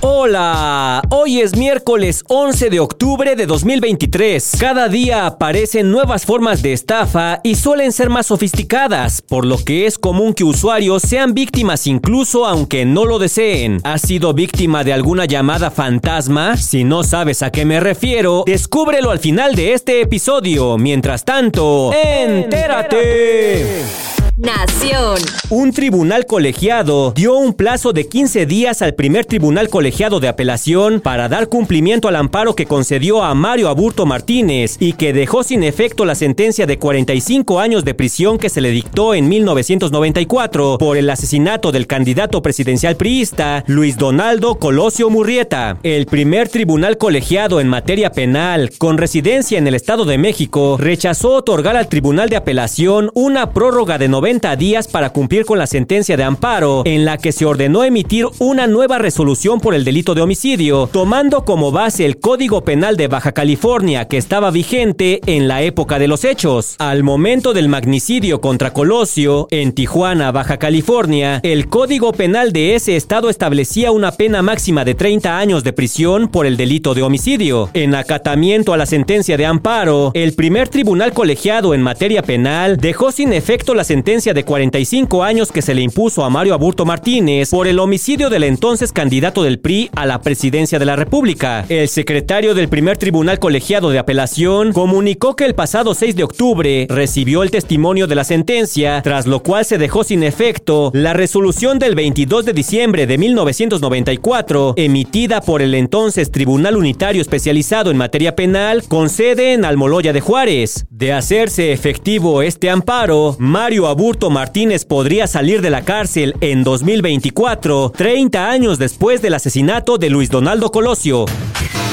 Hola, hoy es miércoles 11 de octubre de 2023. Cada día aparecen nuevas formas de estafa y suelen ser más sofisticadas, por lo que es común que usuarios sean víctimas incluso aunque no lo deseen. ¿Has sido víctima de alguna llamada fantasma? Si no sabes a qué me refiero, descúbrelo al final de este episodio. Mientras tanto, entérate. Nación. Un tribunal colegiado dio un plazo de 15 días al primer tribunal colegiado de apelación para dar cumplimiento al amparo que concedió a Mario Aburto Martínez y que dejó sin efecto la sentencia de 45 años de prisión que se le dictó en 1994 por el asesinato del candidato presidencial priista Luis Donaldo Colosio Murrieta. El primer tribunal colegiado en materia penal con residencia en el Estado de México rechazó otorgar al tribunal de apelación una prórroga de 90 días para cumplir con la sentencia de amparo, en la que se ordenó emitir una nueva resolución por el delito de homicidio, tomando como base el Código Penal de Baja California que estaba vigente en la época de los hechos. Al momento del magnicidio contra Colosio, en Tijuana, Baja California, el Código Penal de ese estado establecía una pena máxima de 30 años de prisión por el delito de homicidio. En acatamiento a la sentencia de amparo, el primer tribunal colegiado en materia penal dejó sin efecto la sentencia de 45 años que se le impuso a Mario Aburto Martínez por el homicidio del entonces candidato del PRI a la presidencia de la República. El secretario del primer tribunal colegiado de apelación comunicó que el pasado 6 de octubre recibió el testimonio de la sentencia, tras lo cual se dejó sin efecto la resolución del 22 de diciembre de 1994 emitida por el entonces Tribunal Unitario Especializado en Materia Penal con sede en Almoloya de Juárez. De hacerse efectivo este amparo, Mario Aburto Burto Martínez podría salir de la cárcel en 2024, 30 años después del asesinato de Luis Donaldo Colosio.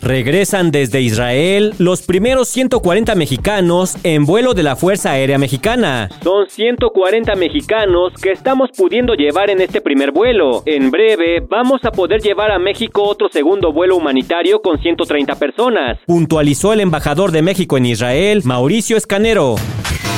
Regresan desde Israel los primeros 140 mexicanos en vuelo de la Fuerza Aérea Mexicana. Son 140 mexicanos que estamos pudiendo llevar en este primer vuelo. En breve vamos a poder llevar a México otro segundo vuelo humanitario con 130 personas, puntualizó el embajador de México en Israel, Mauricio Escanero.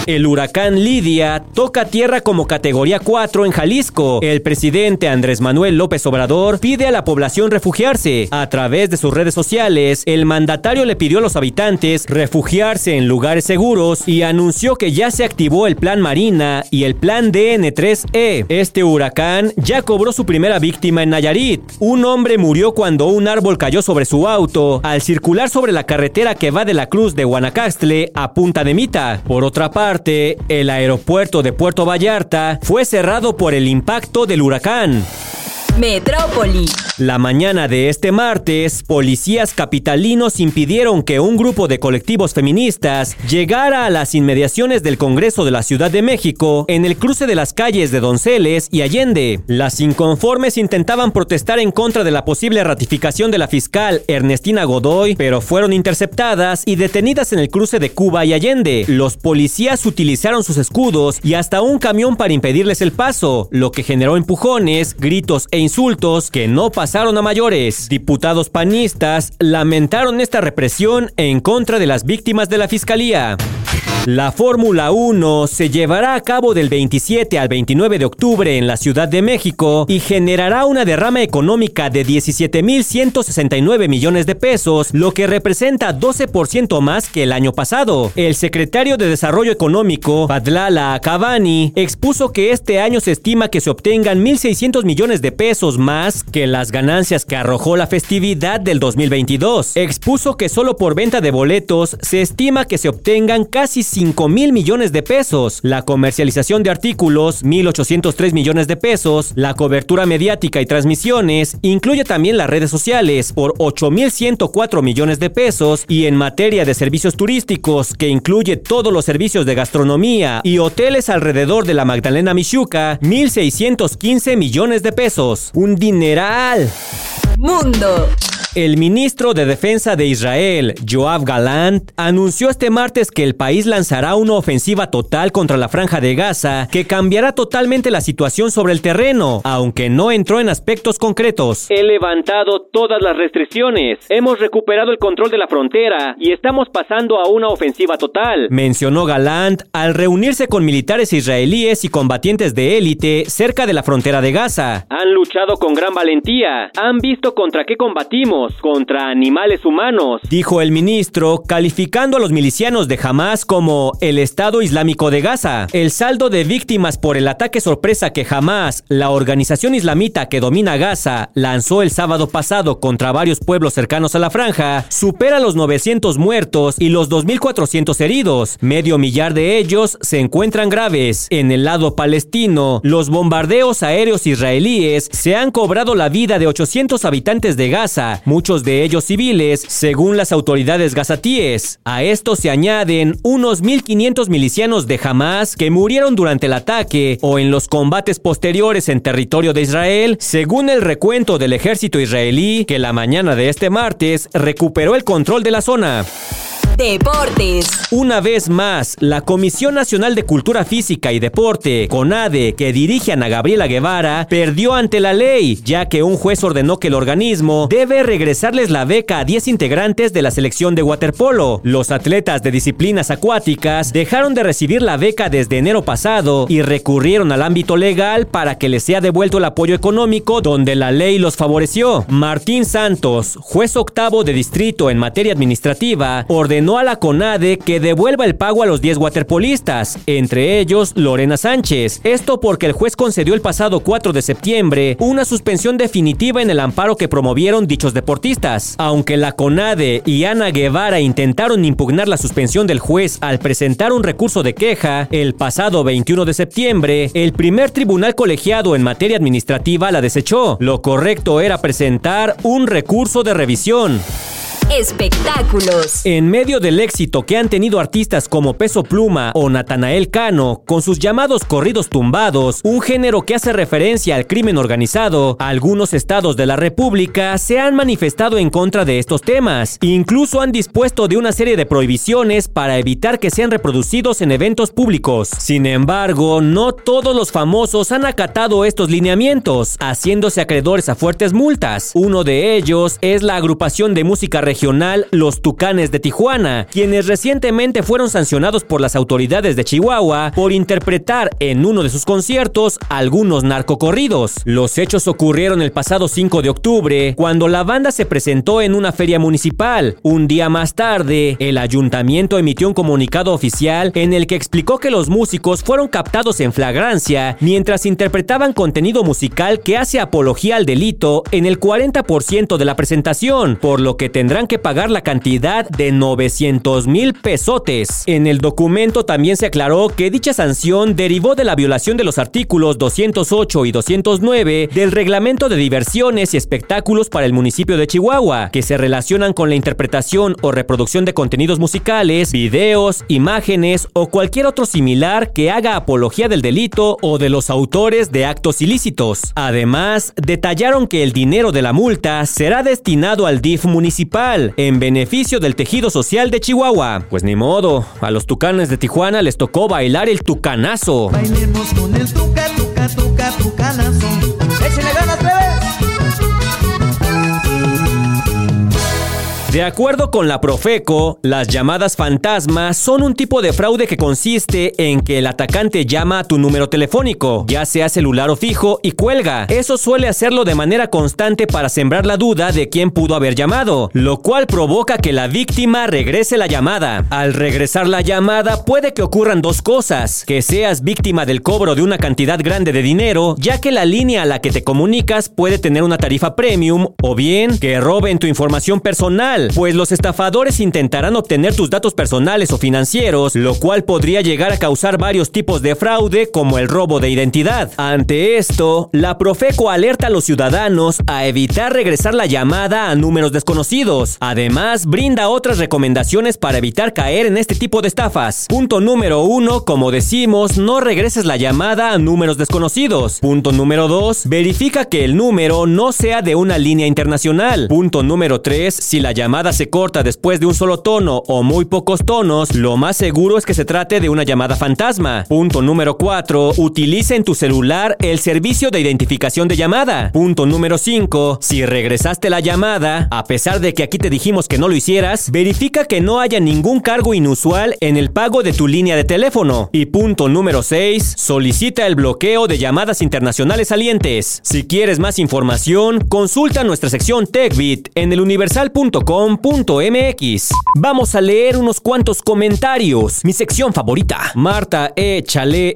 El huracán Lidia toca tierra como categoría 4 en Jalisco. El presidente Andrés Manuel López Obrador pide a la población refugiarse. A través de sus redes sociales, el mandatario le pidió a los habitantes refugiarse en lugares seguros y anunció que ya se activó el plan Marina y el plan DN3E. Este huracán ya cobró su primera víctima en Nayarit. Un hombre murió cuando un árbol cayó sobre su auto al circular sobre la carretera que va de la Cruz de Guanacaste a Punta de Mita. Por otra parte, el aeropuerto de Puerto Vallarta fue cerrado por el impacto del huracán. Metrópoli. La mañana de este martes, policías capitalinos impidieron que un grupo de colectivos feministas llegara a las inmediaciones del Congreso de la Ciudad de México en el cruce de las calles de Donceles y Allende. Las inconformes intentaban protestar en contra de la posible ratificación de la fiscal Ernestina Godoy, pero fueron interceptadas y detenidas en el cruce de Cuba y Allende. Los policías utilizaron sus escudos y hasta un camión para impedirles el paso, lo que generó empujones, gritos e insultos que no pasaron a mayores. Diputados panistas lamentaron esta represión en contra de las víctimas de la fiscalía. La Fórmula 1 se llevará a cabo del 27 al 29 de octubre en la Ciudad de México y generará una derrama económica de 17.169 millones de pesos, lo que representa 12% más que el año pasado. El secretario de Desarrollo Económico, Padlala Cavani, expuso que este año se estima que se obtengan 1.600 millones de pesos más que las ganancias que arrojó la festividad del 2022. Expuso que solo por venta de boletos se estima que se obtengan casi 5 mil millones de pesos, la comercialización de artículos 1.803 millones de pesos, la cobertura mediática y transmisiones, incluye también las redes sociales por 8.104 millones de pesos y en materia de servicios turísticos, que incluye todos los servicios de gastronomía y hoteles alrededor de la Magdalena Michuca, 1.615 millones de pesos. Un dineral. Mundo. El ministro de Defensa de Israel, Joab Galant, anunció este martes que el país lanzará una ofensiva total contra la franja de Gaza que cambiará totalmente la situación sobre el terreno, aunque no entró en aspectos concretos. He levantado todas las restricciones, hemos recuperado el control de la frontera y estamos pasando a una ofensiva total, mencionó Galant al reunirse con militares israelíes y combatientes de élite cerca de la frontera de Gaza. Han luchado con gran valentía, han visto contra qué combatimos, contra animales humanos, dijo el ministro, calificando a los milicianos de Hamas como el Estado Islámico de Gaza. El saldo de víctimas por el ataque sorpresa que Hamas, la organización islamita que domina Gaza, lanzó el sábado pasado contra varios pueblos cercanos a la franja, supera los 900 muertos y los 2.400 heridos. Medio millar de ellos se encuentran graves. En el lado palestino, los bombardeos aéreos israelíes se han cobrado la vida de 800 habitantes de Gaza, muchos de ellos civiles, según las autoridades gazatíes. A esto se añaden unos 1.500 milicianos de Hamas que murieron durante el ataque o en los combates posteriores en territorio de Israel, según el recuento del ejército israelí que la mañana de este martes recuperó el control de la zona. Deportes. Una vez más, la Comisión Nacional de Cultura Física y Deporte, CONADE, que dirige a Ana Gabriela Guevara, perdió ante la ley, ya que un juez ordenó que el organismo debe regresarles la beca a 10 integrantes de la selección de waterpolo. Los atletas de disciplinas acuáticas dejaron de recibir la beca desde enero pasado y recurrieron al ámbito legal para que les sea devuelto el apoyo económico donde la ley los favoreció. Martín Santos, juez octavo de distrito en materia administrativa, ordenó a la CONADE que devuelva el pago a los 10 waterpolistas, entre ellos Lorena Sánchez. Esto porque el juez concedió el pasado 4 de septiembre una suspensión definitiva en el amparo que promovieron dichos deportistas. Aunque la CONADE y Ana Guevara intentaron impugnar la suspensión del juez al presentar un recurso de queja, el pasado 21 de septiembre, el primer tribunal colegiado en materia administrativa la desechó. Lo correcto era presentar un recurso de revisión. Espectáculos. En medio del éxito que han tenido artistas como Peso Pluma o Natanael Cano con sus llamados corridos tumbados, un género que hace referencia al crimen organizado, algunos estados de la República se han manifestado en contra de estos temas. Incluso han dispuesto de una serie de prohibiciones para evitar que sean reproducidos en eventos públicos. Sin embargo, no todos los famosos han acatado estos lineamientos, haciéndose acreedores a fuertes multas. Uno de ellos es la agrupación de música regional regional Los Tucanes de Tijuana, quienes recientemente fueron sancionados por las autoridades de Chihuahua por interpretar en uno de sus conciertos algunos narcocorridos. Los hechos ocurrieron el pasado 5 de octubre, cuando la banda se presentó en una feria municipal. Un día más tarde, el ayuntamiento emitió un comunicado oficial en el que explicó que los músicos fueron captados en flagrancia mientras interpretaban contenido musical que hace apología al delito en el 40% de la presentación, por lo que tendrán que pagar la cantidad de 900 mil pesotes. En el documento también se aclaró que dicha sanción derivó de la violación de los artículos 208 y 209 del Reglamento de Diversiones y Espectáculos para el municipio de Chihuahua, que se relacionan con la interpretación o reproducción de contenidos musicales, videos, imágenes o cualquier otro similar que haga apología del delito o de los autores de actos ilícitos. Además, detallaron que el dinero de la multa será destinado al DIF municipal en beneficio del tejido social de Chihuahua. Pues ni modo, a los tucanes de Tijuana les tocó bailar el tucanazo. Bailemos con el tuca, tuca, tuca, tucanazo. Échale ganas, De acuerdo con la Profeco, las llamadas fantasmas son un tipo de fraude que consiste en que el atacante llama a tu número telefónico, ya sea celular o fijo, y cuelga. Eso suele hacerlo de manera constante para sembrar la duda de quién pudo haber llamado, lo cual provoca que la víctima regrese la llamada. Al regresar la llamada puede que ocurran dos cosas, que seas víctima del cobro de una cantidad grande de dinero, ya que la línea a la que te comunicas puede tener una tarifa premium, o bien que roben tu información personal Pues los estafadores intentarán obtener tus datos personales o financieros, lo cual podría llegar a causar varios tipos de fraude como el robo de identidad. Ante esto, la Profeco alerta a los ciudadanos a evitar regresar la llamada a números desconocidos. Además, brinda otras recomendaciones para evitar caer en este tipo de estafas. Punto número uno, como decimos, no regreses la llamada a números desconocidos. Punto número dos, verifica que el número no sea de una línea internacional. Punto número tres, si la llamada se corta después de un solo tono o muy pocos tonos, lo más seguro es que se trate de una llamada fantasma. Punto número 4. Utiliza en tu celular el servicio de identificación de llamada. Punto número 5. Si regresaste la llamada, a pesar de que aquí te dijimos que no lo hicieras, verifica que no haya ningún cargo inusual en el pago de tu línea de teléfono. Y punto número 6. Solicita el bloqueo de llamadas internacionales salientes. Si quieres más información, consulta nuestra sección TechBit en eluniversal.com.mx. Vamos a leer unos cuantos comentarios. Mi sección favorita. Marta E.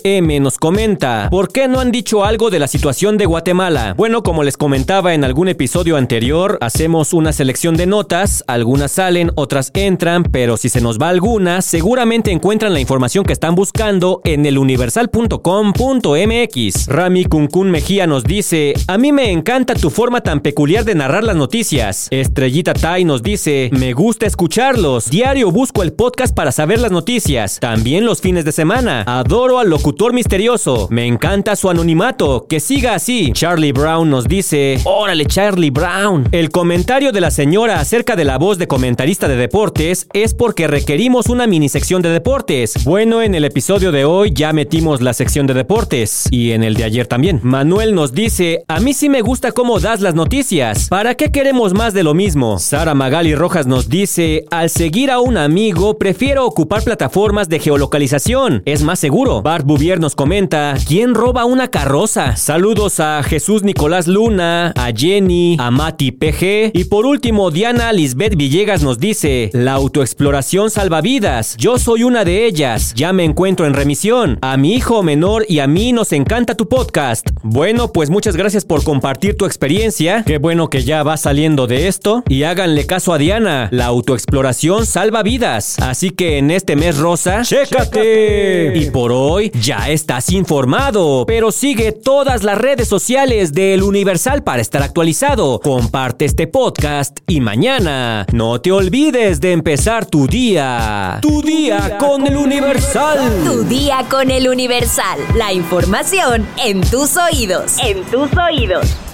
M nos comenta, ¿por qué no han dicho algo de la situación de Guatemala? Bueno, como les comentaba en algún episodio anterior, hacemos una selección de notas, algunas salen, otras entran, pero si se nos va alguna, seguramente encuentran la información que están buscando en eluniversal.com.mx. Rami Kunkun Mejía nos dice, a mí me encanta tu forma tan peculiar de narrar las noticias. Estrellita Tai nos dice, me gusta escucharlos. Diario busco el podcast para saber las noticias. También los fines de semana. Adoro al locutor misterioso. Me encanta su anonimato. Que siga así. Charlie Brown nos dice, órale Charlie Brown. El comentario de la señora acerca de la voz de comentarista de deportes es porque requerimos una mini sección de deportes. Bueno, en el episodio de hoy ya metimos la sección de deportes. Y en el de ayer también. Manuel nos dice, a mí sí me gusta cómo das las noticias. ¿Para qué queremos más de lo mismo? Sara Magali Rojas nos dice, al seguir a un amigo, prefiero ocupar plataformas de geolocalización. Es más seguro. Bart Bouvier nos comenta, ¿quién roba una carroza? Saludos a Jesús Nicolás Luna, a Jenny, a Mati PG. Y por último, Diana Lisbeth Villegas nos dice, la autoexploración salva vidas. Yo soy una de ellas. Ya me encuentro en remisión. A mi hijo menor y a mí nos encanta tu podcast. Bueno, pues muchas gracias por compartir tu experiencia. Qué bueno que ya va saliendo de esto. Y háganle caso a Diana. La autoexploración salva vidas. Así que en este mes rosa, ¡chécate! Y por hoy ya estás informado. Pero sigue todas las redes sociales del Universal para estar actualizado. Comparte este podcast y mañana no te olvides de empezar tu día. Tu día con el Universal. Tu día con el Universal. La información en tus oídos. En tus oídos.